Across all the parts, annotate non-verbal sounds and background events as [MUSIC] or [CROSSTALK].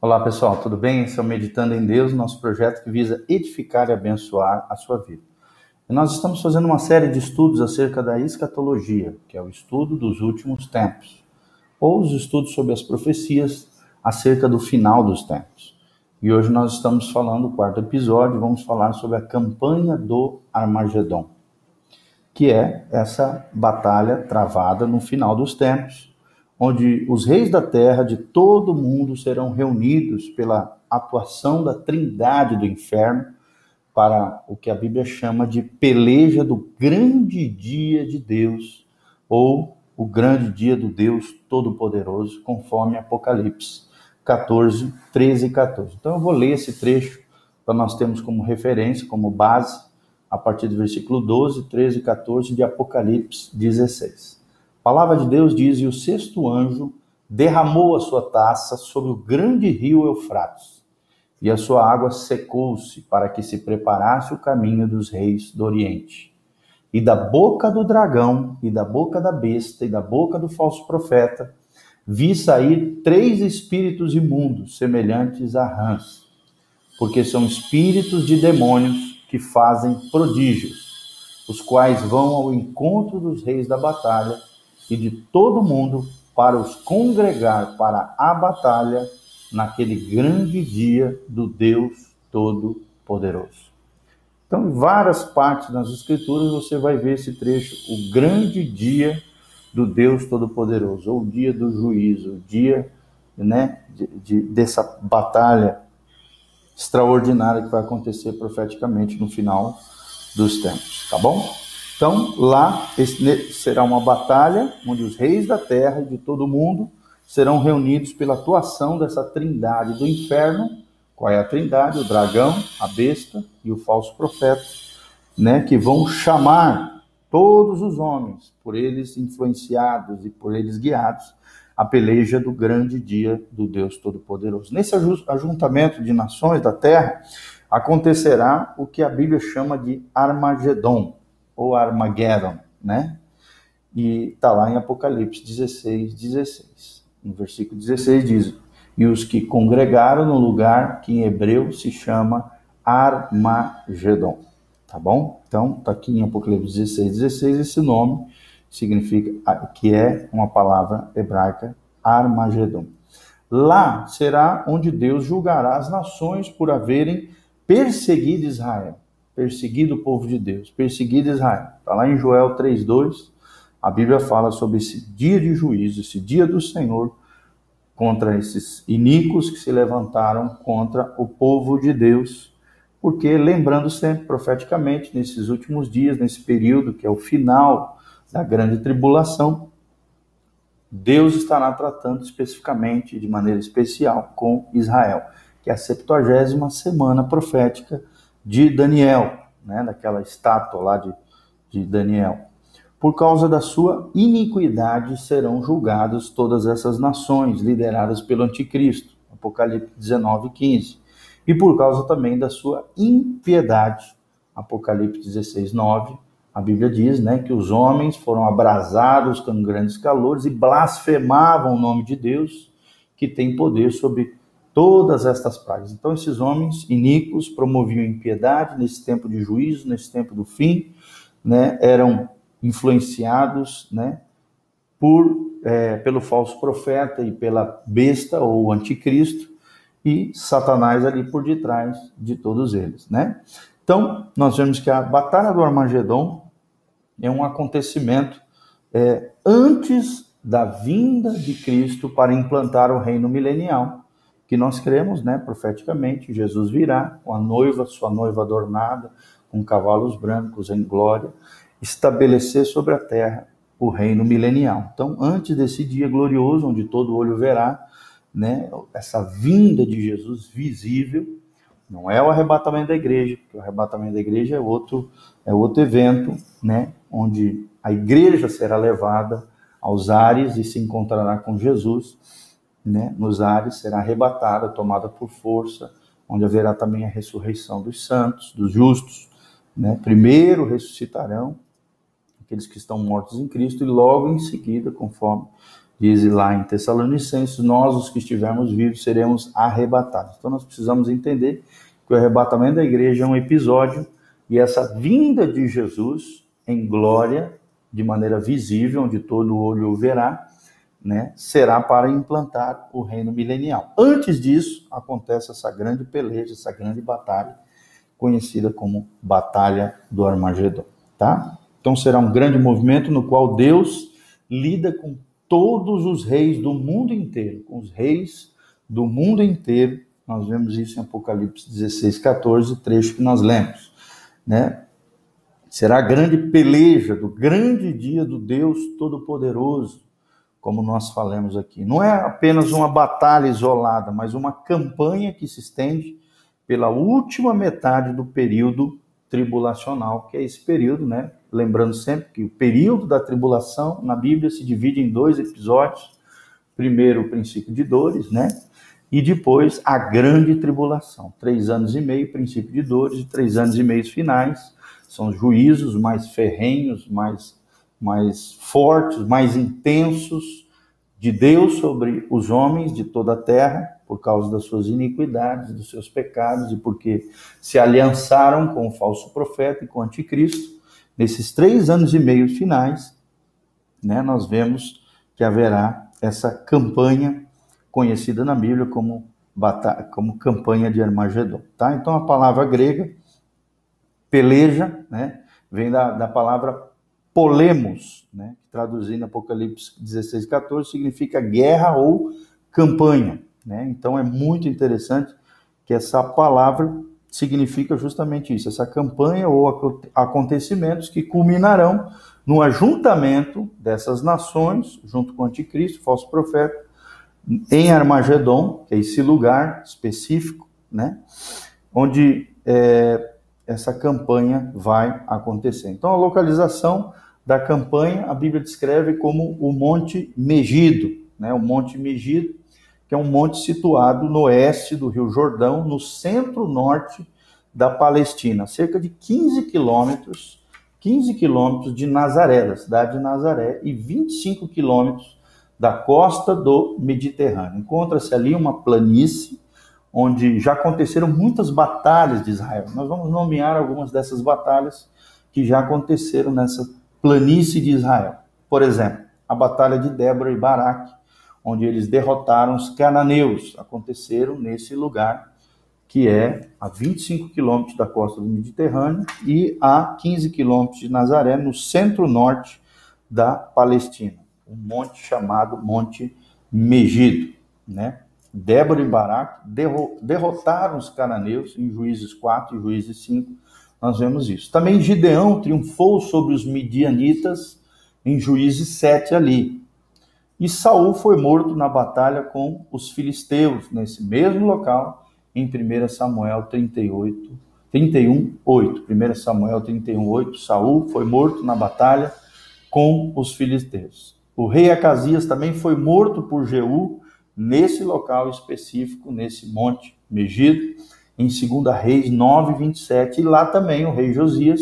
Olá pessoal, tudo bem? Esse é o Meditando em Deus, nosso projeto que visa edificar e abençoar a sua vida. E nós estamos fazendo uma série de estudos acerca da escatologia, que é o estudo dos últimos tempos, ou os estudos sobre as profecias acerca do final dos tempos. E hoje nós estamos falando, o quarto episódio, vamos falar sobre a campanha do Armagedon, que é essa batalha travada no final dos tempos onde os reis da terra de todo o mundo serão reunidos pela atuação da trindade do inferno para o que a Bíblia chama de peleja do grande dia de Deus, ou o grande dia do Deus Todo-Poderoso, conforme Apocalipse 14, 13 e 14. Então eu vou ler esse trecho para nós termos como referência, como base, a partir do versículo 12, 13 e 14 de Apocalipse 16. Palavra de Deus diz: E o sexto anjo derramou a sua taça sobre o grande rio Eufrates, e a sua água secou-se para que se preparasse o caminho dos reis do Oriente. E da boca do dragão, e da boca da besta, e da boca do falso profeta, vi sair três espíritos imundos, semelhantes a rãs, porque são espíritos de demônios que fazem prodígios, os quais vão ao encontro dos reis da batalha e de todo mundo para os congregar para a batalha naquele grande dia do Deus Todo-Poderoso. Então, em várias partes das Escrituras você vai ver esse trecho, o grande dia do Deus Todo-Poderoso, ou o dia do juízo, o dia né, de, de, dessa batalha extraordinária que vai acontecer profeticamente no final dos tempos, tá bom? Então, lá será uma batalha onde os reis da terra e de todo o mundo serão reunidos pela atuação dessa trindade do inferno. Qual é a trindade? O dragão, a besta e o falso profeta, né, que vão chamar todos os homens, por eles influenciados e por eles guiados, a peleja do grande dia do Deus Todo-Poderoso. Nesse ajuntamento de nações da terra acontecerá o que a Bíblia chama de Armagedon ou Armageddon, né? E está lá em Apocalipse 16, 16. No versículo 16 diz: E os que congregaram no lugar que em hebreu se chama Armagedon. Tá bom? Então, está aqui em Apocalipse 16, 16, esse nome significa que é uma palavra hebraica, Armagedon. Lá será onde Deus julgará as nações por haverem perseguido Israel perseguido o povo de Deus, perseguido Israel. Está lá em Joel 3,2, a Bíblia fala sobre esse dia de juízo, esse dia do Senhor, contra esses iníquos que se levantaram contra o povo de Deus. Porque, lembrando sempre profeticamente, nesses últimos dias, nesse período que é o final da grande tribulação, Deus estará tratando especificamente, de maneira especial, com Israel, que é a 70 semana profética de Daniel, né, daquela estátua lá de, de Daniel. Por causa da sua iniquidade serão julgadas todas essas nações lideradas pelo anticristo. Apocalipse 19, 15. E por causa também da sua impiedade. Apocalipse 16, 9. A Bíblia diz né, que os homens foram abrasados com grandes calores e blasfemavam o nome de Deus, que tem poder sobre todas estas pragas. Então, esses homens iníquos promoviam impiedade nesse tempo de juízo, nesse tempo do fim, né, eram influenciados né, por, é, pelo falso profeta e pela besta ou anticristo, e Satanás ali por detrás de todos eles. Né? Então, nós vemos que a Batalha do Armagedon é um acontecimento é, antes da vinda de Cristo para implantar o reino milenial que nós cremos, né, profeticamente, Jesus virá com a noiva, sua noiva adornada, com cavalos brancos em glória, estabelecer sobre a terra o reino milenial. Então, antes desse dia glorioso, onde todo olho verá, né, essa vinda de Jesus visível, não é o arrebatamento da igreja, porque o arrebatamento da igreja é outro, é outro evento, né, onde a igreja será levada aos ares e se encontrará com Jesus né, nos ares, será arrebatada, tomada por força, onde haverá também a ressurreição dos santos, dos justos. Né? Primeiro ressuscitarão aqueles que estão mortos em Cristo, e logo em seguida, conforme Diz lá em Tessalonicenses: Nós, os que estivermos vivos, seremos arrebatados. Então nós precisamos entender que o arrebatamento da igreja é um episódio e essa vinda de Jesus em glória, de maneira visível, onde todo olho o verá, né, será para implantar o reino milenial. Antes disso, acontece essa grande peleja, essa grande batalha, conhecida como Batalha do Armagedon, tá? Então será um grande movimento no qual Deus lida com todos os reis do mundo inteiro, com os reis do mundo inteiro. Nós vemos isso em Apocalipse 16, 14, trecho que nós lemos, né? Será a grande peleja do grande dia do Deus Todo-Poderoso, como nós falamos aqui. Não é apenas uma batalha isolada, mas uma campanha que se estende pela última metade do período tribulacional, que é esse período, né? Lembrando sempre que o período da tribulação na Bíblia se divide em dois episódios. Primeiro, o princípio de dores, né? E depois, a grande tribulação. Três anos e meio, princípio de dores, e três anos e meio finais. São juízos mais ferrenhos, mais, mais fortes, mais intensos de Deus sobre os homens de toda a terra por causa das suas iniquidades, dos seus pecados e porque se aliançaram com o falso profeta e com o anticristo. Nesses três anos e meio finais, né, nós vemos que haverá essa campanha conhecida na Bíblia como, como campanha de Armagedon. Tá? Então a palavra grega, peleja, né, vem da, da palavra polemos, né, traduzindo Apocalipse 16, 14, significa guerra ou campanha. Né? Então é muito interessante que essa palavra significa justamente isso, essa campanha ou acontecimentos que culminarão no ajuntamento dessas nações, junto com o anticristo, falso profeta, em Armagedon, que é esse lugar específico, né, onde é, essa campanha vai acontecer. Então, a localização da campanha, a Bíblia descreve como o Monte Megido, né, o Monte Megido, que é um monte situado no oeste do Rio Jordão, no centro-norte da Palestina, cerca de 15 quilômetros, 15 quilômetros de Nazaré, da cidade de Nazaré, e 25 quilômetros da costa do Mediterrâneo. Encontra-se ali uma planície onde já aconteceram muitas batalhas de Israel. Nós vamos nomear algumas dessas batalhas que já aconteceram nessa planície de Israel. Por exemplo, a batalha de Débora e Baraque, onde eles derrotaram os cananeus. Aconteceram nesse lugar, que é a 25 quilômetros da costa do Mediterrâneo e a 15 quilômetros de Nazaré, no centro-norte da Palestina. Um monte chamado Monte Megido, né? Débora e Baraque derrotaram os cananeus em Juízes 4 e Juízes 5. Nós vemos isso. Também Gideão triunfou sobre os midianitas em Juízes 7 ali. E Saul foi morto na batalha com os filisteus, nesse mesmo local, em 1 Samuel 38, 31, 8. 1 Samuel 31, 8. Saul foi morto na batalha com os filisteus. O rei Acasias também foi morto por Jeú nesse local específico, nesse monte Megido, em 2 Reis 9, 27. E lá também o rei Josias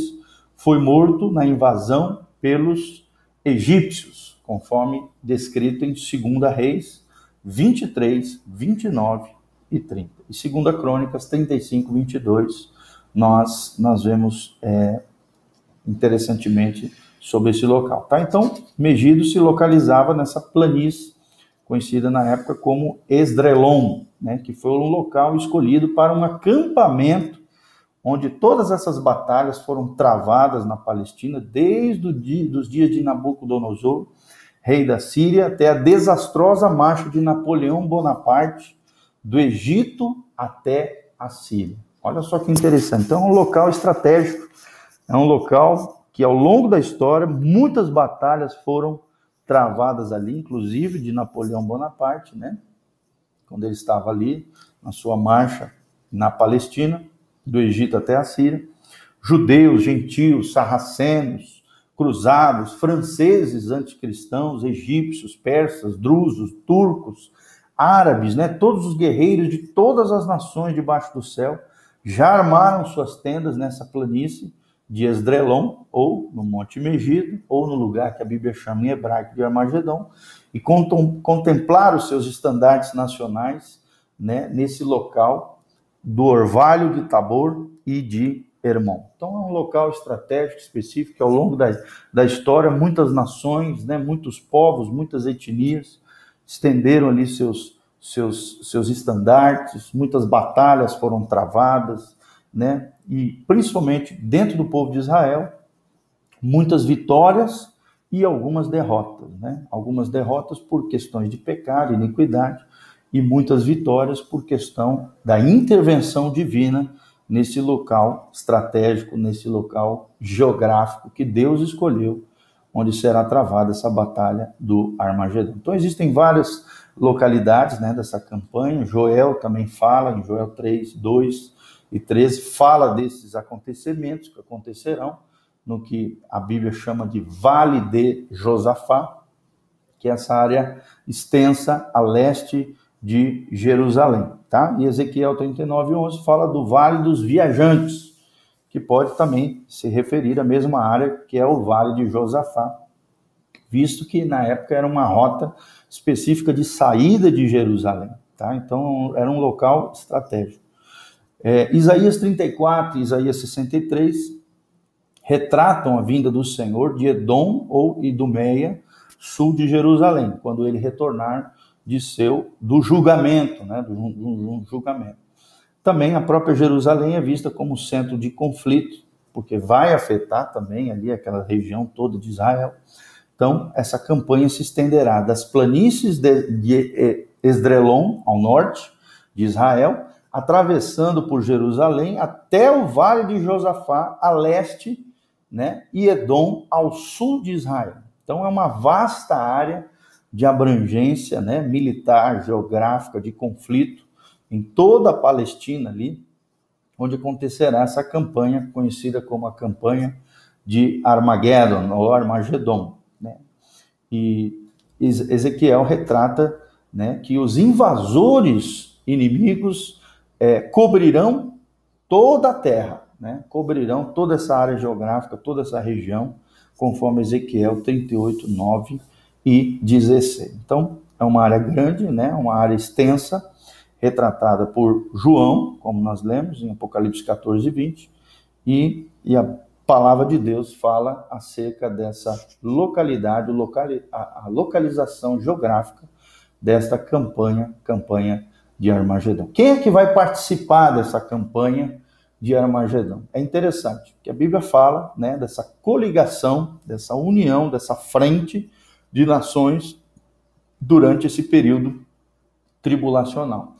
foi morto na invasão pelos egípcios conforme descrito em 2 Reis 23, 29 e 30. E 2 Crônicas 35, 22, nós, nós vemos é, interessantemente sobre esse local. Tá? Então, Megido se localizava nessa planície, conhecida na época como Esdrelon, né, que foi um local escolhido para um acampamento onde todas essas batalhas foram travadas na Palestina desde os dia, dos dias de Nabucodonosor rei da Síria, até a desastrosa marcha de Napoleão Bonaparte do Egito até a Síria. Olha só que interessante. Então, é um local estratégico, é um local que ao longo da história muitas batalhas foram travadas ali, inclusive de Napoleão Bonaparte, né? Quando ele estava ali na sua marcha na Palestina, do Egito até a Síria. Judeus, gentios, sarracenos, cruzados, franceses anticristãos, egípcios, persas, drusos, turcos, árabes, né, todos os guerreiros de todas as nações debaixo do céu já armaram suas tendas nessa planície de Esdrelon, ou no Monte Megido, ou no lugar que a Bíblia chama em hebraico de Armagedon, e contemplar os seus estandartes nacionais né, nesse local do Orvalho de Tabor e de Hermon. Então é um local estratégico específico que ao longo da, da história muitas nações, né, muitos povos, muitas etnias estenderam ali seus, seus, seus estandartes, muitas batalhas foram travadas, né, e principalmente dentro do povo de Israel, muitas vitórias e algumas derrotas, né? Algumas derrotas por questões de pecado, iniquidade, e muitas vitórias por questão da intervenção divina nesse local estratégico, nesse local geográfico que Deus escolheu, onde será travada essa batalha do Armagedon. Então existem várias localidades né, dessa campanha. Joel também fala, em Joel 3, 2 e 13, fala desses acontecimentos que acontecerão no que a Bíblia chama de Vale de Josafá, que é essa área extensa a leste de Jerusalém, tá? E Ezequiel 39, 11 fala do Vale dos Viajantes, que pode também se referir à mesma área que é o Vale de Josafá, visto que na época era uma rota específica de saída de Jerusalém, tá? Então era um local estratégico. É, Isaías 34 e Isaías 63 retratam a vinda do Senhor de Edom ou Idumeia, sul de Jerusalém, quando ele retornar de seu do julgamento, né, do, do, do julgamento. Também a própria Jerusalém é vista como centro de conflito, porque vai afetar também ali aquela região toda de Israel. Então, essa campanha se estenderá das planícies de, de Esdrelon, ao norte de Israel, atravessando por Jerusalém até o vale de Josafá, a leste né, e Edom ao sul de Israel. Então é uma vasta área de abrangência né, militar, geográfica, de conflito em toda a Palestina ali, onde acontecerá essa campanha conhecida como a campanha de Armageddon ou Armagedon. Né? E Ezequiel retrata né, que os invasores inimigos é, cobrirão toda a terra né, cobrirão toda essa área geográfica, toda essa região, conforme Ezequiel 38, 9 e 16. Então, é uma área grande, né, uma área extensa, retratada por João, como nós lemos em Apocalipse 14 e 20, e, e a palavra de Deus fala acerca dessa localidade, locali, a, a localização geográfica desta campanha, campanha de Armagedon. Quem é que vai participar dessa campanha de Armagedão. É interessante, que a Bíblia fala né, dessa coligação, dessa união, dessa frente de nações durante esse período tribulacional.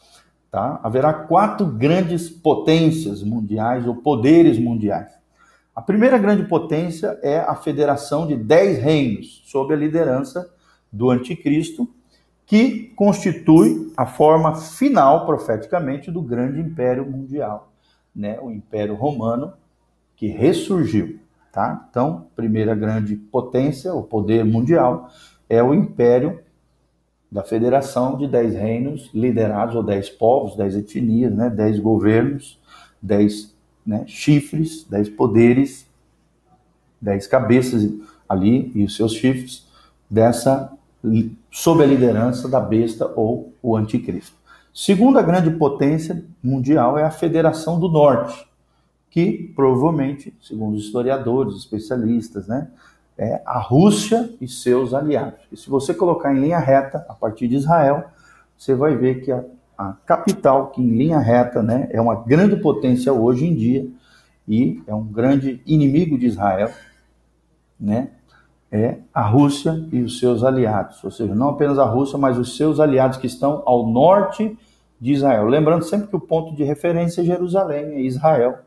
Tá? Haverá quatro grandes potências mundiais ou poderes mundiais. A primeira grande potência é a federação de dez reinos, sob a liderança do anticristo, que constitui a forma final, profeticamente, do grande império mundial né, o Império Romano, que ressurgiu. Tá? Então, primeira grande potência, o poder mundial, é o Império da Federação de Dez Reinos, liderados, ou dez povos, dez etnias, né, dez governos, dez né, chifres, dez poderes, dez cabeças ali e os seus chifres, dessa sob a liderança da besta ou o anticristo. Segunda grande potência mundial é a Federação do Norte, que provavelmente, segundo os historiadores, especialistas, né, é a Rússia e seus aliados. E se você colocar em linha reta, a partir de Israel, você vai ver que a, a capital, que em linha reta né, é uma grande potência hoje em dia e é um grande inimigo de Israel, né, é a Rússia e os seus aliados. Ou seja, não apenas a Rússia, mas os seus aliados que estão ao norte de Israel. Lembrando sempre que o ponto de referência é Jerusalém, é Israel.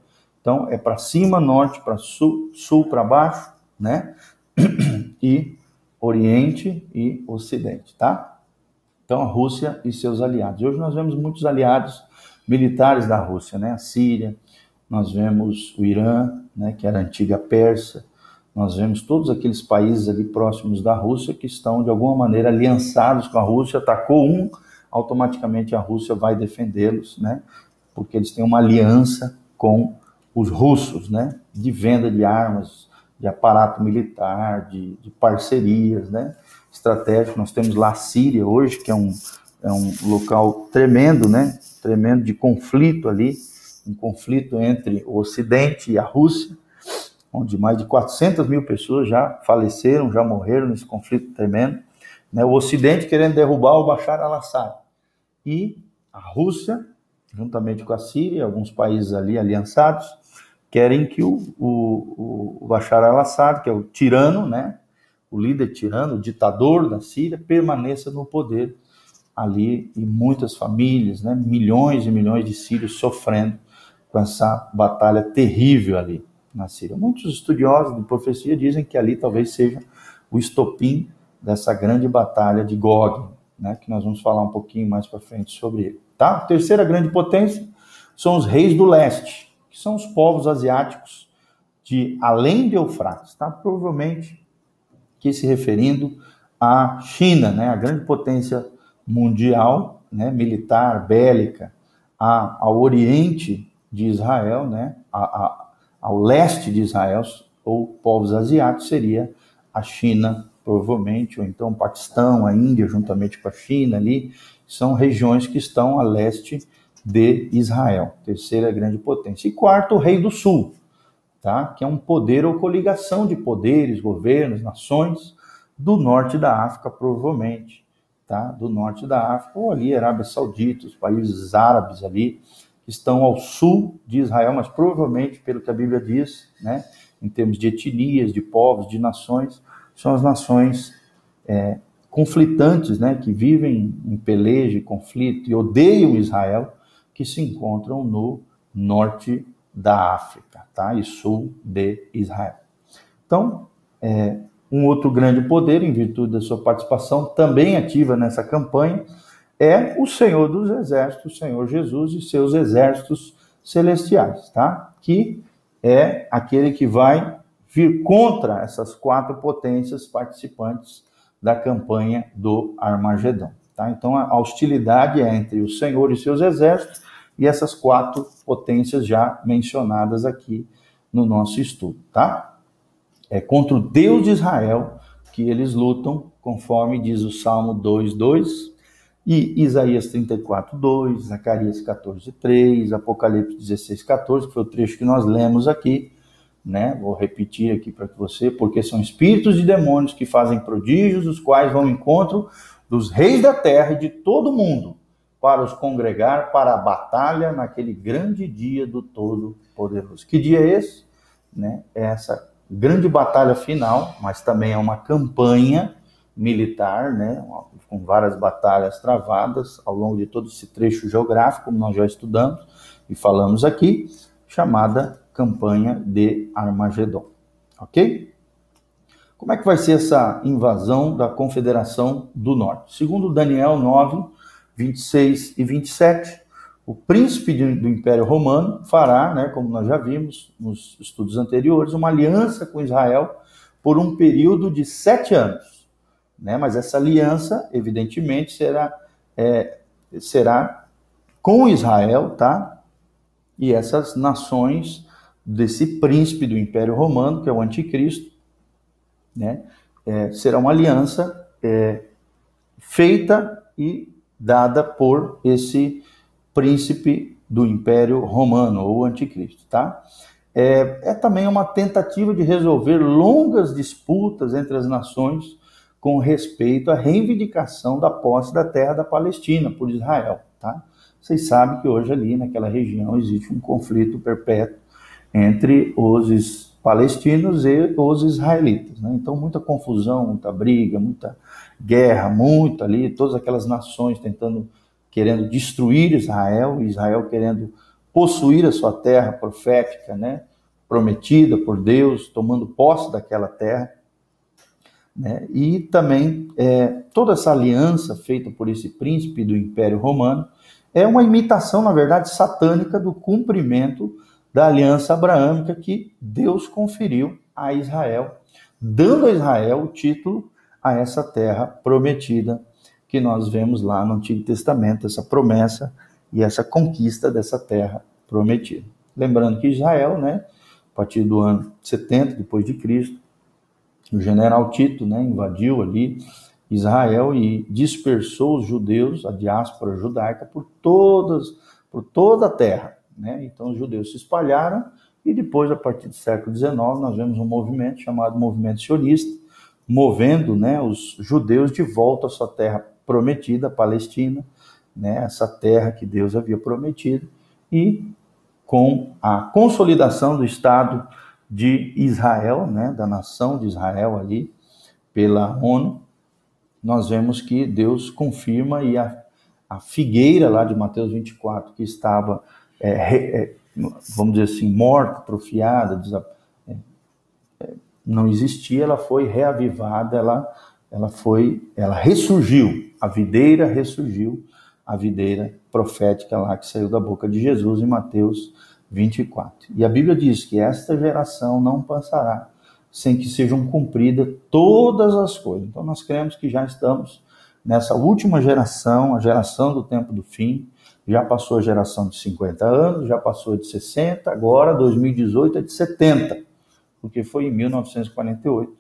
Então é para cima, norte, para sul, sul para baixo, né? [CLEARS THROAT] E Oriente e Ocidente, tá? Então a Rússia e seus aliados. Hoje nós vemos muitos aliados militares da Rússia, né? A Síria, nós vemos o Irã, né, que era a antiga Pérsia, nós vemos todos aqueles países ali próximos da Rússia que estão de alguma maneira aliançados com a Rússia, atacou um, automaticamente a Rússia vai defendê-los, né? Porque eles têm uma aliança com os russos, né, de venda de armas, de aparato militar, de, de parcerias, né, estratégico. Nós temos lá a Síria hoje, que é um, é um local tremendo, né, tremendo de conflito ali, um conflito entre o Ocidente e a Rússia, onde mais de 400 mil pessoas já faleceram, já morreram nesse conflito tremendo. Né, o Ocidente querendo derrubar o Bashar al-Assad. E a Rússia, juntamente com a Síria, alguns países ali aliançados, querem que o, o, o Bashar al-Assad, que é o tirano, né, o líder tirano, o ditador da Síria, permaneça no poder ali e muitas famílias, né, milhões e milhões de sírios sofrendo com essa batalha terrível ali na Síria. Muitos estudiosos de profecia dizem que ali talvez seja o estopim dessa grande batalha de Gog, né, que nós vamos falar um pouquinho mais para frente sobre ele. Tá? Terceira grande potência são os reis do leste, que são os povos asiáticos de além de Eufrates, tá? Provavelmente que se referindo à China, né, a grande potência mundial, né, militar, bélica, a, ao oriente de Israel, né, a, a, ao leste de Israel, ou povos asiáticos, seria a China, provavelmente, ou então o Paquistão, a Índia, juntamente com a China ali, são regiões que estão a leste de Israel, terceira grande potência. E quarto, o rei do sul, tá? que é um poder ou coligação de poderes, governos, nações do norte da África, provavelmente, tá? do norte da África, ou ali Arábia Saudita, os países árabes ali, estão ao sul de Israel, mas provavelmente, pelo que a Bíblia diz, né, em termos de etnias, de povos, de nações, são as nações é, conflitantes, né, que vivem em peleja e conflito e odeiam Israel, que se encontram no norte da África, tá? E sul de Israel. Então, é, um outro grande poder, em virtude da sua participação também ativa nessa campanha, é o Senhor dos Exércitos, o Senhor Jesus e seus exércitos celestiais, tá? Que é aquele que vai vir contra essas quatro potências participantes da campanha do Armagedão. Tá? Então a hostilidade é entre o Senhor e seus exércitos e essas quatro potências já mencionadas aqui no nosso estudo, tá? É contra o Deus de Israel que eles lutam, conforme diz o Salmo 2:2 e Isaías 34:2, Zacarias 14:3, Apocalipse 16:14, que foi o trecho que nós lemos aqui, né? Vou repetir aqui para você, porque são espíritos de demônios que fazem prodígios, os quais vão ao encontro dos reis da terra e de todo mundo para os congregar para a batalha naquele grande dia do Todo-Poderoso. Que dia é esse? Né? É essa grande batalha final, mas também é uma campanha militar, né? com várias batalhas travadas ao longo de todo esse trecho geográfico, como nós já estudamos e falamos aqui, chamada campanha de Armagedon. Ok? Como é que vai ser essa invasão da Confederação do Norte? Segundo Daniel 9, 26 e 27, o príncipe do Império Romano fará, né, como nós já vimos nos estudos anteriores, uma aliança com Israel por um período de sete anos. Né? Mas essa aliança, evidentemente, será, é, será com Israel, tá? E essas nações desse príncipe do Império Romano, que é o Anticristo, né? É, será uma aliança é, feita e dada por esse príncipe do Império Romano, ou Anticristo, tá? É, é também uma tentativa de resolver longas disputas entre as nações com respeito à reivindicação da posse da terra da Palestina por Israel, tá? Vocês sabem que hoje ali naquela região existe um conflito perpétuo entre os palestinos e os israelitas, né? Então muita confusão, muita briga, muita guerra, muito ali, todas aquelas nações tentando, querendo destruir Israel, Israel querendo possuir a sua terra profética, né, prometida por Deus, tomando posse daquela terra. Né, e também é, toda essa aliança feita por esse príncipe do Império Romano é uma imitação, na verdade, satânica do cumprimento da aliança abraâmica que Deus conferiu a Israel, dando a Israel o título a essa terra prometida que nós vemos lá no Antigo Testamento, essa promessa e essa conquista dessa terra prometida. Lembrando que Israel, né, a partir do ano 70 depois de Cristo, o general Tito, né, invadiu ali Israel e dispersou os judeus, a diáspora judaica, por todas, por toda a terra, né? Então os judeus se espalharam e depois, a partir do século XIX, nós vemos um movimento chamado movimento sionista, movendo, né, os judeus de volta à sua terra prometida, a Palestina, né, essa terra que Deus havia prometido, e com a consolidação do Estado de Israel, né, da nação de Israel ali, pela ONU, nós vemos que Deus confirma e a, a figueira lá de Mateus 24, que estava, é, é, vamos dizer assim, morta, atrofiada, é, é, não existia, ela foi reavivada, ela, ela foi, ela ressurgiu, a videira ressurgiu, a videira profética lá que saiu da boca de Jesus em Mateus 24. E a Bíblia diz que esta geração não passará sem que sejam cumpridas todas as coisas. Então nós cremos que já estamos nessa última geração, a geração do tempo do fim. Já passou a geração de 50 anos, já passou de 60, agora 2018 é de 70, porque foi em 1948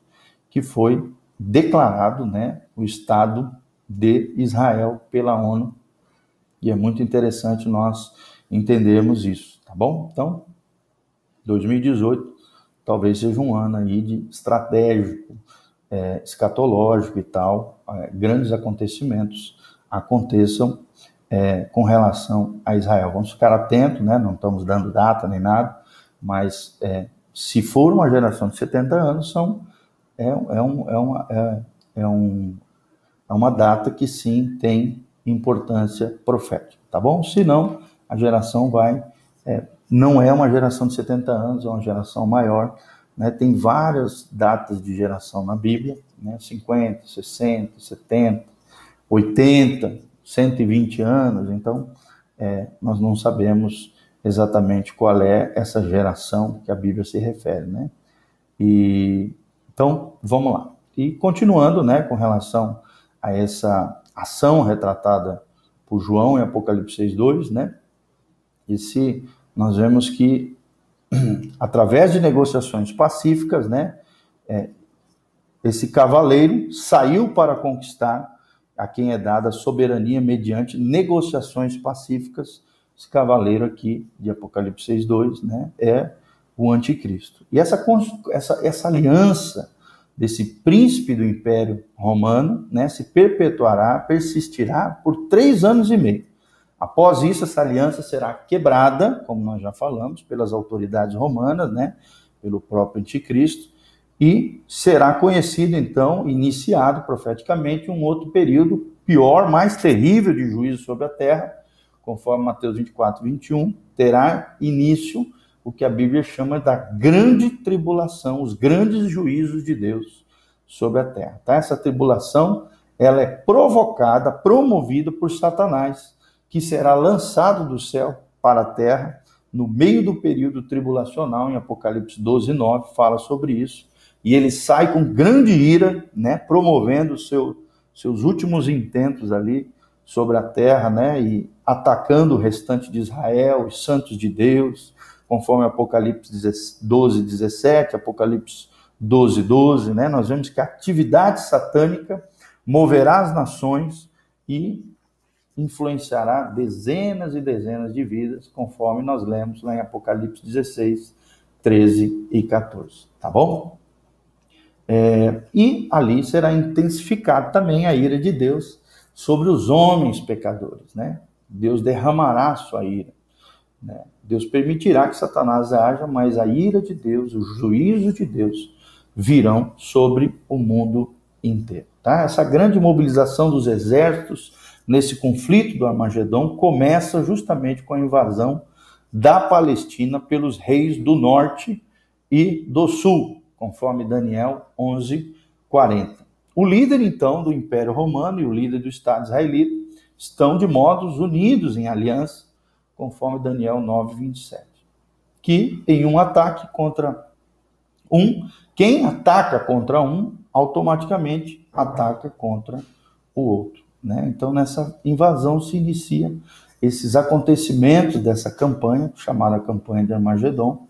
que foi declarado né, o Estado de Israel pela ONU. E é muito interessante nós entendermos isso, tá bom? Então, 2018 talvez seja um ano aí de estratégico, é, escatológico e tal, é, grandes acontecimentos aconteçam é, com relação a Israel. Vamos ficar atentos, né? não estamos dando data nem nada, mas é, se for uma geração de 70 anos, são, é, é, um, é, uma, é, é, um, é uma data que sim tem importância profética, tá bom? Se não, a geração vai é, não é uma geração de 70 anos, é uma geração maior. Né? Tem várias datas de geração na Bíblia, né? 50, 60, 70, 80, 120 anos. Então, é, nós não sabemos exatamente qual é essa geração que a Bíblia se refere. Né? E, então, vamos lá. E continuando né, com relação a essa ação retratada por João em Apocalipse 6,2, né? Esse nós vemos que, [CLEARS THROAT] através de negociações pacíficas, né, é, esse cavaleiro saiu para conquistar a quem é dada soberania mediante negociações pacíficas. Esse cavaleiro aqui, de Apocalipse 6,2, né, é o anticristo. E essa, essa, essa aliança desse príncipe do Império Romano né, se perpetuará, persistirá por três anos e meio. Após isso, essa aliança será quebrada, como nós já falamos, pelas autoridades romanas, né, pelo próprio anticristo, e será conhecido então, iniciado profeticamente, um outro período pior, mais terrível de juízo sobre a terra, conforme Mateus 24, 21, terá início o que a Bíblia chama da grande tribulação, os grandes juízos de Deus sobre a terra. Tá? Essa tribulação ela é provocada, promovida por Satanás que será lançado do céu para a terra no meio do período tribulacional, em Apocalipse 12, 9, fala sobre isso. E ele sai com grande ira, né, promovendo seu, seus últimos intentos ali sobre a terra, né, e atacando o restante de Israel, os santos de Deus, conforme Apocalipse 12, 17, Apocalipse 12, 12, né, nós vemos que a atividade satânica moverá as nações e influenciará dezenas e dezenas de vidas, conforme nós lemos lá em Apocalipse 16, 13 e 14. Tá bom? É, e ali será intensificada também a ira de Deus sobre os homens pecadores, né? Deus derramará sua ira. Né? Deus permitirá que Satanás haja, mas a ira de Deus, o juízo de Deus virão sobre o mundo inteiro. Tá? Essa grande mobilização dos exércitos nesse conflito do Armagedon começa justamente com a invasão da Palestina pelos reis do norte e do sul, conforme Daniel 11, 40. O líder, então, do Império Romano e o líder do Estado israelita estão de modos unidos em aliança, conforme Daniel 9, 27. Que em um ataque contra um, quem ataca contra um, automaticamente ataca contra o outro. Né? Então, nessa invasão se inicia esses acontecimentos dessa campanha, chamada campanha de Armagedon,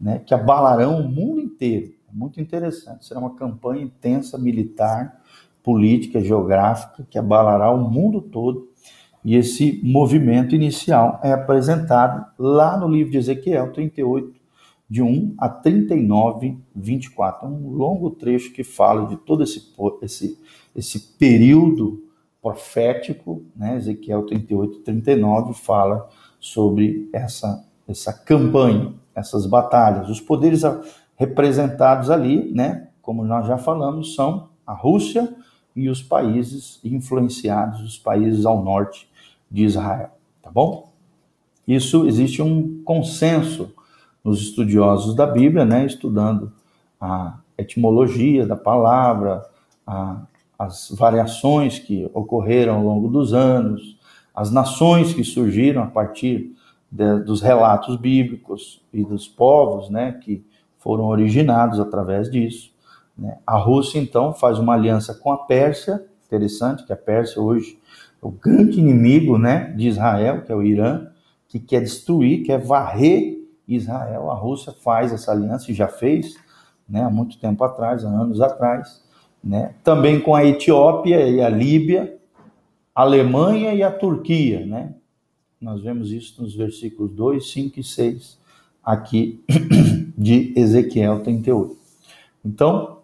né, que abalarão o mundo inteiro. É muito interessante. Será uma campanha intensa militar, política, geográfica, que abalará o mundo todo. E esse movimento inicial é apresentado lá no livro de Ezequiel 38, de 1 a 39, 24. Um longo trecho que fala de todo esse, esse, esse período profético, né? Ezequiel 38, 39 fala sobre essa, essa campanha, essas batalhas. Os poderes representados ali, né? Como nós já falamos, são a Rússia e os países influenciados, os países ao norte de Israel, tá bom? Isso existe um consenso nos estudiosos da Bíblia, né, estudando a etimologia da palavra, a, as variações que ocorreram ao longo dos anos, as nações que surgiram a partir de, dos relatos bíblicos e dos povos, né, que foram originados através disso. Né. A Rússia então faz uma aliança com a Pérsia, interessante que a Pérsia hoje é o grande inimigo, né, de Israel, que é o Irã, que quer destruir, quer varrer Israel. A Rússia faz essa aliança e já fez, né, há muito tempo atrás, há anos atrás, né, também com a Etiópia e a Líbia, a Alemanha e a Turquia, né? Nós vemos isso nos versículos 2, 5 e 6 aqui [CLEARS THROAT] de Ezequiel 38. Então,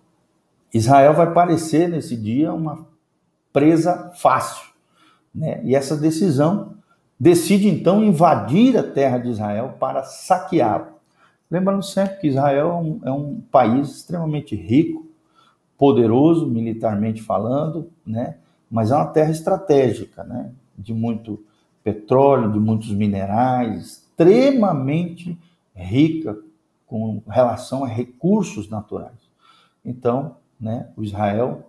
Israel vai parecer nesse dia uma presa fácil, né? E essa decisão decide então invadir a terra de Israel para saqueá-la. Lembrando sempre que Israel é um, é um, país extremamente rico, poderoso militarmente falando, né? mas é uma terra estratégica, né? de muito petróleo, de muitos minerais, extremamente rica com relação a recursos naturais. Então, né, o Israel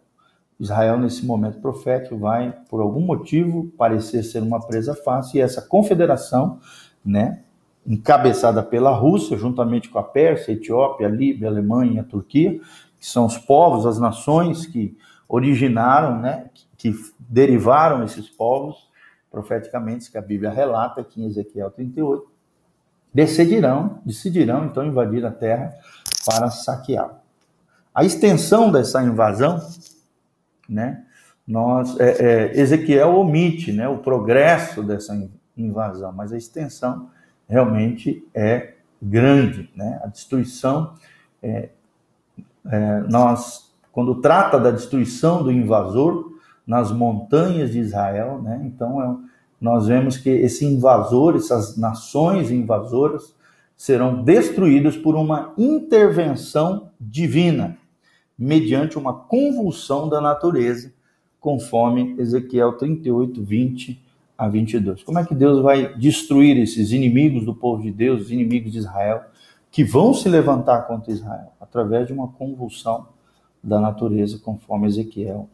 Israel, nesse momento profético, vai, por algum motivo, parecer ser uma presa fácil, e essa confederação, né, encabeçada pela Rússia, juntamente com a Pérsia, a Etiópia, a Líbia, a Alemanha e a Turquia, que são os povos, as nações que originaram, né, que, derivaram esses povos, profeticamente, que a Bíblia relata aqui em Ezequiel 38, decidirão, decidirão então invadir a terra para saqueá-la. A extensão dessa invasão né? Nós, é, é, Ezequiel omite né, o progresso dessa invasão, mas a extensão realmente é grande. Né? A destruição, é, é, nós, quando trata da destruição do invasor nas montanhas de Israel, né, então é, nós vemos que esse invasor, essas nações invasoras, serão destruídas por uma intervenção divina mediante uma convulsão da natureza, conforme Ezequiel 38, 20 a 22. Como é que Deus vai destruir esses inimigos do povo de Deus, os inimigos de Israel, que vão se levantar contra Israel? Através de uma convulsão da natureza, conforme Ezequiel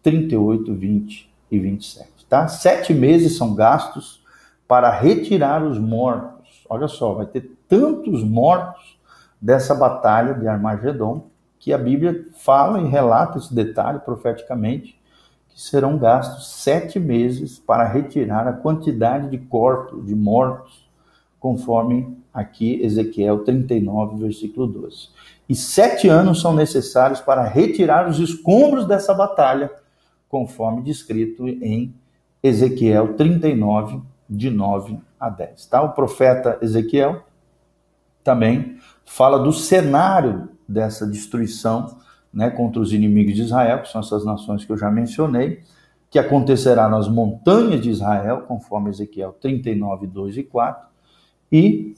38, 20 e 27. Tá? Sete meses são gastos para retirar os mortos. Olha só, vai ter tantos mortos dessa batalha de Armagedon que a Bíblia fala e relata esse detalhe profeticamente, que serão gastos sete meses para retirar a quantidade de corpos, de mortos, conforme aqui Ezequiel 39, versículo 12. E sete anos são necessários para retirar os escombros dessa batalha, conforme descrito em Ezequiel 39, de 9 a 10. Tá? O profeta Ezequiel também fala do cenário dessa destruição né, contra os inimigos de Israel, que são essas nações que eu já mencionei, que acontecerá nas montanhas de Israel, conforme Ezequiel 39, 2 e 4. E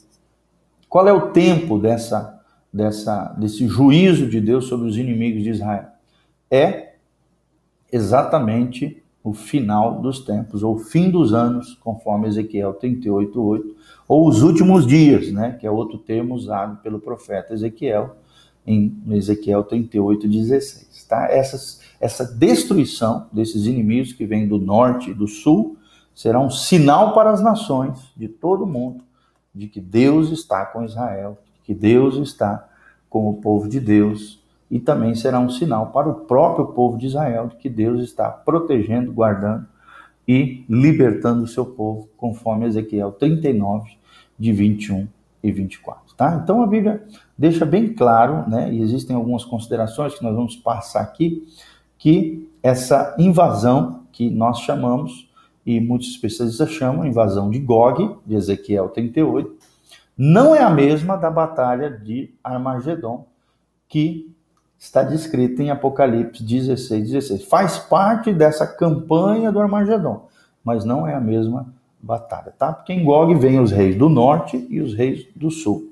qual é o tempo dessa, dessa, desse juízo de Deus sobre os inimigos de Israel? É exatamente o final dos tempos, ou fim dos anos, conforme Ezequiel 38, 8, ou os últimos dias, né, que é outro termo usado pelo profeta Ezequiel, em Ezequiel 38, 16. Tá? Essa destruição desses inimigos que vêm do norte e do sul será um sinal para as nações de todo o mundo de que Deus está com Israel, que Deus está com o povo de Deus, e também será um sinal para o próprio povo de Israel de que Deus está protegendo, guardando e libertando o seu povo, conforme Ezequiel 39, de 21 e 24. Tá? Então a Bíblia deixa bem claro, né, e existem algumas considerações que nós vamos passar aqui, que essa invasão que nós chamamos, e muitos especialistas chamam invasão de Gog, de Ezequiel 38, não é a mesma da batalha de Armagedon, que está descrita em Apocalipse 16, 16. Faz parte dessa campanha do Armagedon, mas não é a mesma batalha, tá? Porque em Gog vem os reis do norte e os reis do sul.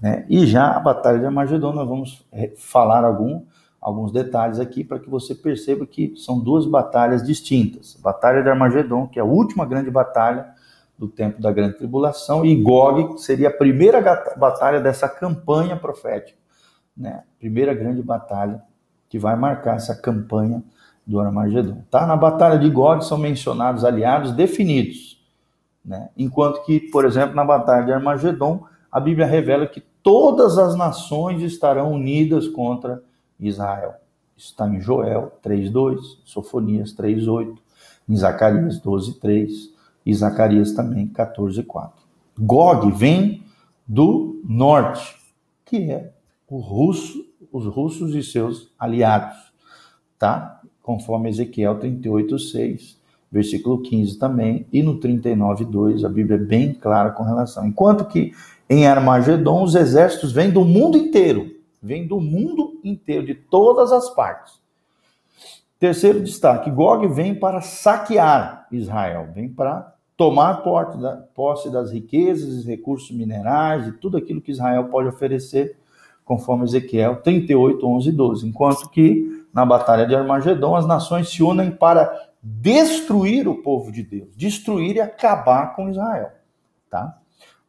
Né? E já a batalha de Armagedon, nós vamos é, falar algum, alguns detalhes aqui para que você perceba que são duas batalhas distintas. Batalha de Armagedon, que é a última grande batalha do tempo da grande tribulação, e Gog seria a primeira batalha dessa campanha profética, né? Primeira grande batalha que vai marcar essa campanha do Armagedon. Tá? Na batalha de Gog são mencionados aliados definidos, né? Enquanto que, por exemplo, na batalha de Armagedon, a Bíblia revela que todas as nações estarão unidas contra Israel. Está em Joel 3:2, Sofonias 3:8, em Zacarias 12:3 e Zacarias também 14:4. Gog vem do norte, que é o russo, os russos e seus aliados, tá? Conforme Ezequiel 38:6, versículo 15 também, e no 39:2 a Bíblia é bem clara com relação. Enquanto que em Armagedon, os exércitos vêm do mundo inteiro, vêm do mundo inteiro, de todas as partes. Terceiro destaque: Gog vem para saquear Israel, vem para tomar posse das riquezas, recursos minerais e tudo aquilo que Israel pode oferecer, conforme Ezequiel 38, 11 e 12. Enquanto que na batalha de Armagedon as nações se unem para destruir o povo de Deus, destruir e acabar com Israel, tá?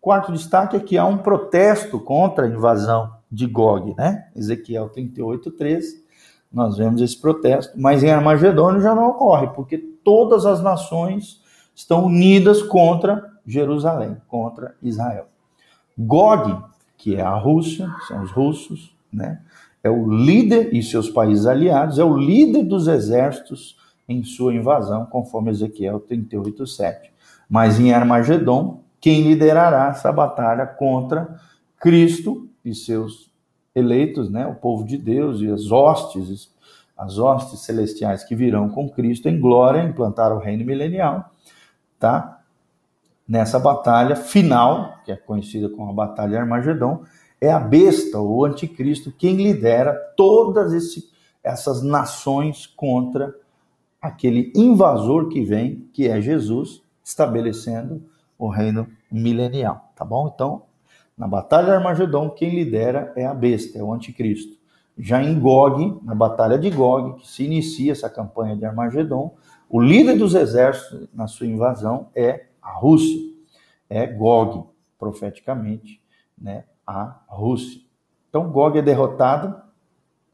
Quarto destaque é que há um protesto contra a invasão de Gog, né? Ezequiel 38, 13. Nós vemos esse protesto, mas em Armagedônio já não ocorre, porque todas as nações estão unidas contra Jerusalém, contra Israel. Gog, que é a Rússia, são os russos, né? É o líder e seus países aliados, é o líder dos exércitos em sua invasão, conforme Ezequiel 38, 7. Mas em Armagedon, quem liderará essa batalha contra Cristo e seus eleitos, né, o povo de Deus e as hostes, as hostes celestiais que virão com Cristo em glória, implantar o reino milenial, tá? Nessa batalha final, que é conhecida como a batalha Armagedon, é a besta, o anticristo, quem lidera todas esse, essas nações contra aquele invasor que vem, que é Jesus, estabelecendo o reino milenial, tá bom? Então, na batalha de Armagedon, quem lidera é a besta, é o anticristo. Já em Gog, na batalha de Gog, que se inicia essa campanha de Armagedon, o líder dos exércitos na sua invasão é a Rússia, é Gog, profeticamente, né, a Rússia. Então, Gog é derrotado,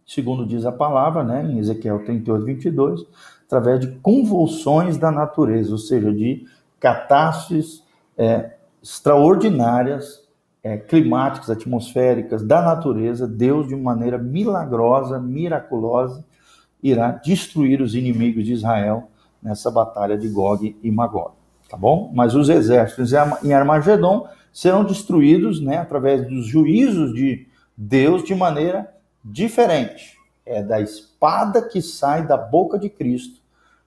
segundo diz a palavra, né, em Ezequiel 38, 22, através de convulsões da natureza, ou seja, de catástrofes é, extraordinárias, é, climáticas, atmosféricas, da natureza, Deus, de maneira milagrosa, miraculosa, irá destruir os inimigos de Israel nessa batalha de Gog e Magog. Tá bom? Mas os exércitos em Armagedon serão destruídos né, através dos juízos de Deus de maneira diferente. É da espada que sai da boca de Cristo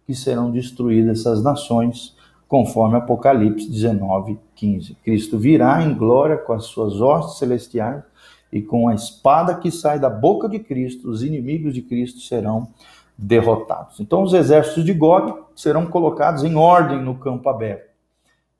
que serão destruídas essas nações conforme Apocalipse 19, 15. Cristo virá em glória com as suas hostes celestiais e com a espada que sai da boca de Cristo, os inimigos de Cristo serão derrotados. Então, os exércitos de Gog serão colocados em ordem no campo aberto.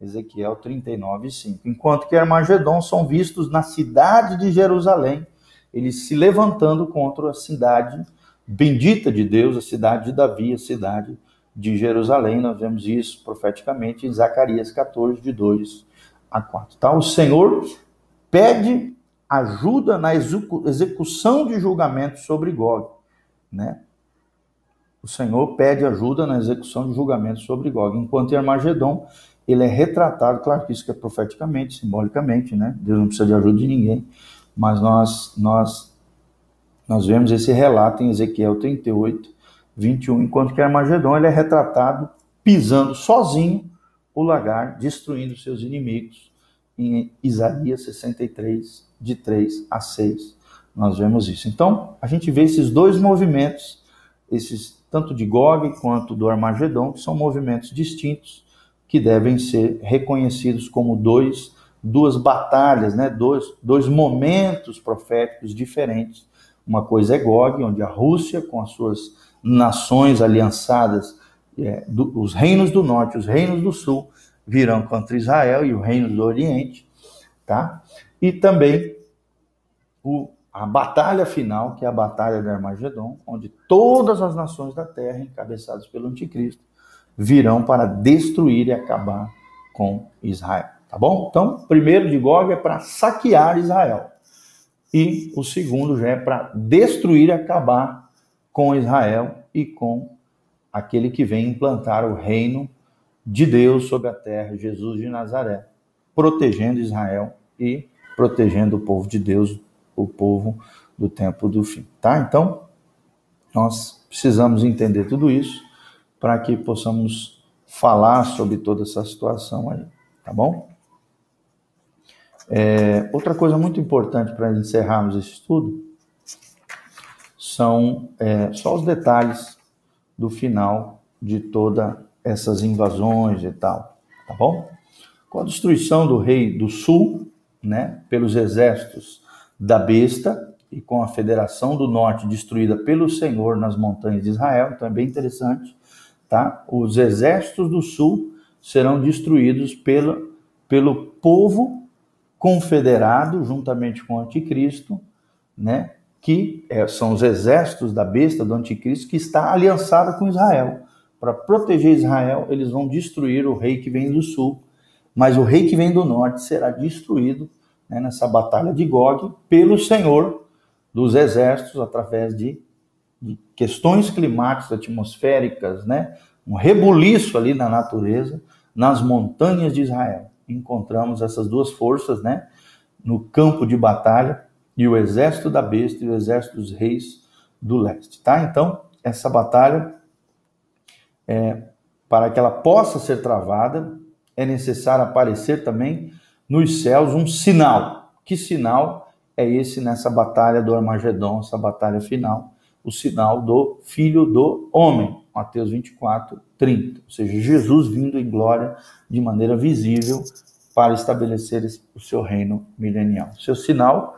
Ezequiel 39, 5. Enquanto que Armagedon são vistos na cidade de Jerusalém, eles se levantando contra a cidade bendita de Deus, a cidade de Davi, a cidade de Jerusalém, nós vemos isso profeticamente em Zacarias 14, de 2 a 4. Tá? O Senhor pede ajuda na execução de julgamento sobre Gog. Né? O Senhor pede ajuda na execução de julgamento sobre Gog. Enquanto em Armagedon, ele é retratado, claro que isso que é profeticamente, simbolicamente, né? Deus não precisa de ajuda de ninguém, mas nós, nós, nós vemos esse relato em Ezequiel 38, 21, enquanto que Armagedon ele é retratado pisando sozinho o lagar, destruindo seus inimigos. Em Isaías 63, de 3 a 6, nós vemos isso. Então, a gente vê esses dois movimentos, esses tanto de Gog quanto do Armagedon, que são movimentos distintos que devem ser reconhecidos como dois duas batalhas, né? dois, dois momentos proféticos diferentes. Uma coisa é Gog, onde a Rússia, com as suas nações aliançadas, é, do, os reinos do norte, os reinos do sul, virão contra Israel e os reinos do oriente, tá? E também o, a batalha final, que é a batalha de Armagedon, onde todas as nações da terra, encabeçadas pelo anticristo, virão para destruir e acabar com Israel. Tá bom? Então, o primeiro de Gog é para saquear Israel. E o segundo já é para destruir e acabar com Israel e com aquele que vem implantar o reino de Deus sobre a terra, Jesus de Nazaré, protegendo Israel e protegendo o povo de Deus, o povo do tempo do fim. Tá? Então, nós precisamos entender tudo isso para que possamos falar sobre toda essa situação aí, tá bom? É, outra coisa muito importante para encerrarmos esse estudo são é, só os detalhes do final de todas essas invasões e tal, tá bom? Com a destruição do rei do sul, né, pelos exércitos da besta e com a federação do norte destruída pelo Senhor nas montanhas de Israel, então é bem interessante, tá? Os exércitos do sul serão destruídos pelo, pelo povo confederado juntamente com o anticristo, né? Que é, são os exércitos da besta do anticristo que está aliançado com Israel. Para proteger Israel, eles vão destruir o rei que vem do sul, mas o rei que vem do norte será destruído né, nessa batalha de Gog pelo Senhor dos exércitos através de, de questões climáticas, atmosféricas, né, um rebuliço ali na natureza, nas montanhas de Israel encontramos essas duas forças, né, no campo de batalha, e o exército da besta e o exército dos reis do leste, tá? Então, essa batalha, é, para que ela possa ser travada, é necessário aparecer também nos céus um sinal. Que sinal é esse nessa batalha do Armagedon, essa batalha final? O sinal do Filho do Homem, Mateus 24, 30. Ou seja, Jesus vindo em glória de maneira visível para estabelecer o seu reino milenial. Seu sinal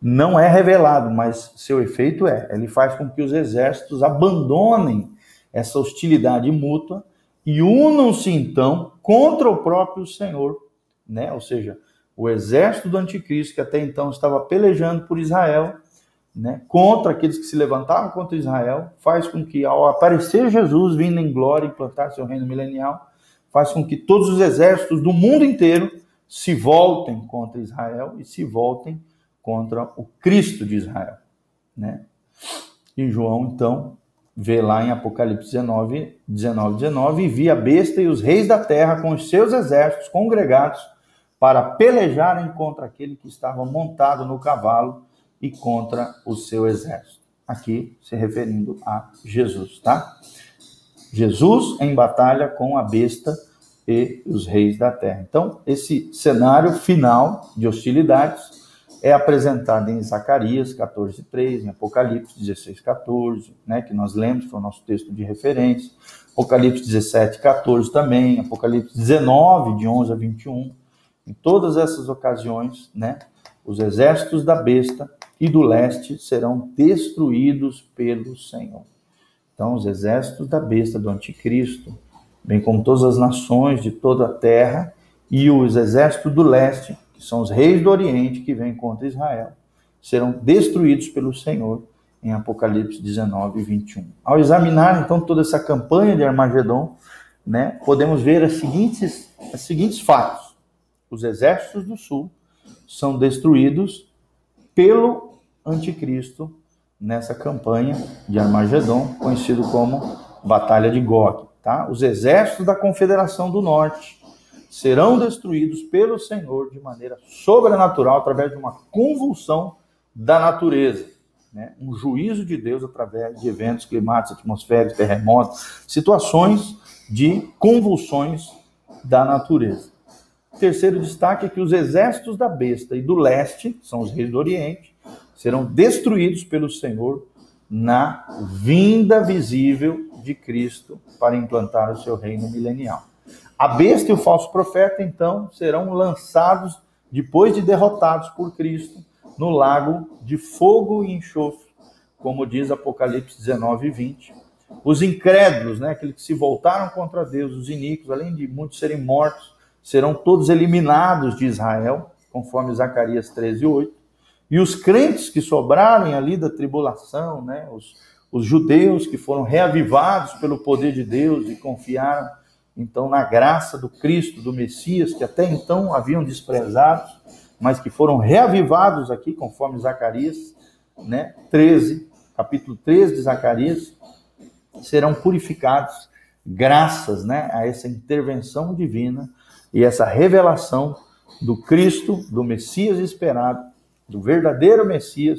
não é revelado, mas seu efeito é. Ele faz com que os exércitos abandonem essa hostilidade mútua e unam-se então contra o próprio Senhor, né? Ou seja, o exército do anticristo que até então estava pelejando por Israel né, contra aqueles que se levantavam contra Israel, faz com que, ao aparecer Jesus vindo em glória e implantar seu reino milenial, faz com que todos os exércitos do mundo inteiro se voltem contra Israel e se voltem contra o Cristo de Israel. Né? E João, então, vê lá em Apocalipse 19, 19, 19, e via a besta e os reis da terra com os seus exércitos congregados para pelejarem contra aquele que estava montado no cavalo e contra o seu exército. Aqui se referindo a Jesus, tá? Jesus em batalha com a besta e os reis da terra. Então, esse cenário final de hostilidades é apresentado em Zacarias 14:3, em Apocalipse 16:14, né, que nós lemos, foi o nosso texto de referência. Apocalipse 17:14 também, Apocalipse 19 de 11 a 21. Em todas essas ocasiões, né, os exércitos da besta e do leste serão destruídos pelo Senhor. Então, os exércitos da besta do anticristo, bem como todas as nações de toda a terra, e os exércitos do leste, que são os reis do Oriente que vêm contra Israel, serão destruídos pelo Senhor em Apocalipse 19 e 21. Ao examinar então toda essa campanha de Armagedon, né, podemos ver as seguintes, os seguintes fatos. Os exércitos do sul são destruídos pelo anticristo nessa campanha de Armagedon, conhecido como Batalha de Gog. Tá? Os exércitos da Confederação do Norte serão destruídos pelo Senhor de maneira sobrenatural através de uma convulsão da natureza. né, um juízo de Deus através de eventos climáticos, atmosféricos, terremotos, situações de convulsões da natureza. Terceiro destaque é que os exércitos da besta e do leste, são os reis do Oriente, serão destruídos pelo Senhor na vinda visível de Cristo para implantar o seu reino milenial. A besta e o falso profeta, então, serão lançados depois de derrotados por Cristo no lago de fogo e enxofre, como diz Apocalipse 19 e 20. Os incrédulos, né, aqueles que se voltaram contra Deus, os iníquos, além de muitos serem mortos, serão todos eliminados de Israel, conforme Zacarias 13 e 8. E os crentes que sobraram ali da tribulação, né, os, os judeus que foram reavivados pelo poder de Deus e confiaram então na graça do Cristo, do Messias, que até então haviam desprezado, mas que foram reavivados aqui, conforme Zacarias, né, 13, capítulo 13 de Zacarias, serão purificados graças, né, a essa intervenção divina e essa revelação do Cristo, do Messias esperado, do verdadeiro Messias,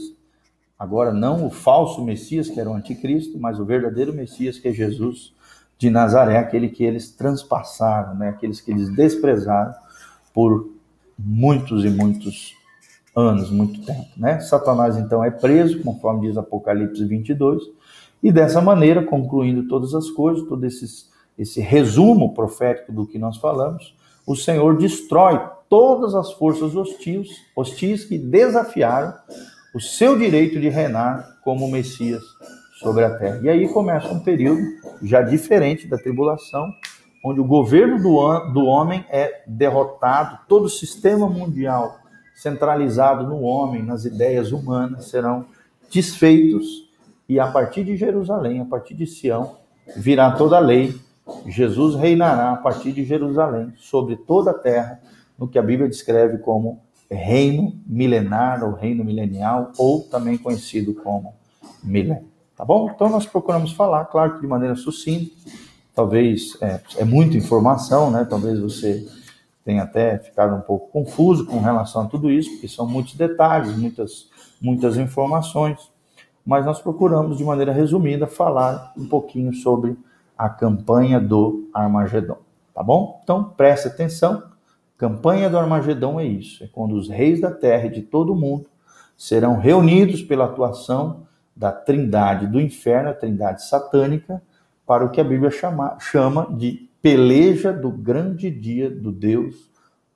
agora não o falso Messias, que era o anticristo, mas o verdadeiro Messias, que é Jesus de Nazaré, aquele que eles transpassaram, né, aqueles que eles desprezaram por muitos e muitos anos, muito tempo. Né? Satanás então é preso, conforme diz Apocalipse 22, e dessa maneira, concluindo todas as coisas, todo esses, esse resumo profético do que nós falamos, o Senhor destrói todas as forças hostis, hostis que desafiaram o seu direito de reinar como Messias sobre a terra. E aí começa um período já diferente da tribulação, onde o governo do, do homem é derrotado, todo o sistema mundial centralizado no homem, nas ideias humanas, serão desfeitos, e a partir de Jerusalém, a partir de Sião, virá toda a lei. Jesus reinará a partir de Jerusalém sobre toda a terra, no que a Bíblia descreve como reino milenar ou reino milenial, ou também conhecido como milênio. Tá bom? Então nós procuramos falar, claro que de maneira sucinta, talvez é, é muita informação, né? Talvez você tenha até ficado um pouco confuso com relação a tudo isso, porque são muitos detalhes, muitas, muitas informações, mas nós procuramos, de maneira resumida, falar um pouquinho sobre a campanha do Armagedon, tá bom? Então, preste atenção, campanha do Armagedon é isso, é quando os reis da terra e de todo o mundo serão reunidos pela atuação da trindade do inferno, a trindade satânica, para o que a Bíblia chama, chama de peleja do grande dia do Deus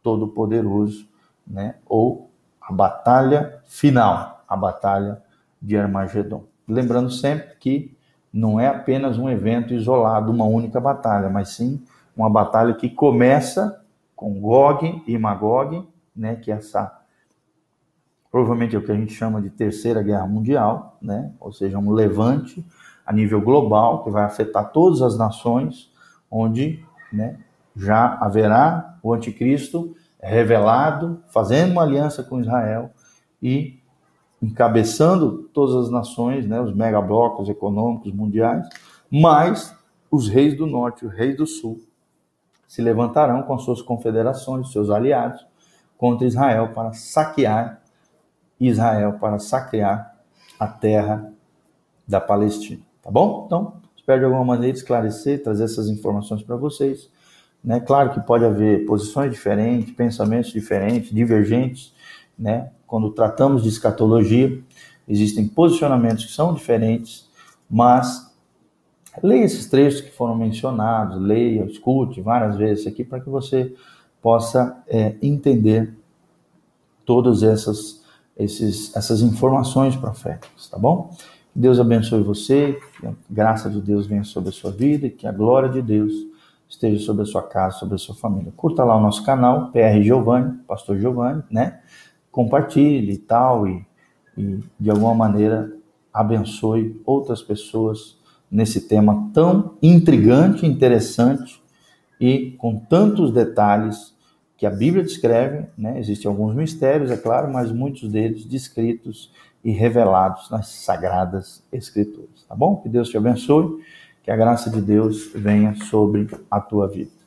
Todo-Poderoso, né? ou a batalha final, a batalha de Armagedon. Lembrando sempre que não é apenas um evento isolado, uma única batalha, mas sim uma batalha que começa com Gog e Magog, né, que é essa provavelmente é o que a gente chama de terceira guerra mundial, né, ou seja, um levante a nível global, que vai afetar todas as nações, onde né, já haverá o anticristo revelado, fazendo uma aliança com Israel e encabeçando todas as nações, né, os megablocos econômicos mundiais, mas os reis do norte os reis do sul se levantarão com suas confederações, seus aliados, contra Israel para saquear Israel, para saquear a terra da Palestina. Tá bom? Então, espero de alguma maneira esclarecer, trazer essas informações para vocês. Né? Claro que pode haver posições diferentes, pensamentos diferentes, divergentes, né? Quando tratamos de escatologia, existem posicionamentos que são diferentes, mas leia esses trechos que foram mencionados, leia, escute várias vezes aqui para que você possa é, entender todas essas, esses, essas informações proféticas, tá bom? Que Deus abençoe você, que a graça de Deus venha sobre a sua vida e que a glória de Deus esteja sobre a sua casa, sobre a sua família. Curta lá o nosso canal, PR Giovanni, Pastor Giovanni, né? Compartilhe e tal, e, e de alguma maneira abençoe outras pessoas nesse tema tão intrigante, interessante e com tantos detalhes que a Bíblia descreve, né? Existem alguns mistérios, é claro, mas muitos deles descritos e revelados nas sagradas escrituras, tá bom? Que Deus te abençoe, que a graça de Deus venha sobre a tua vida.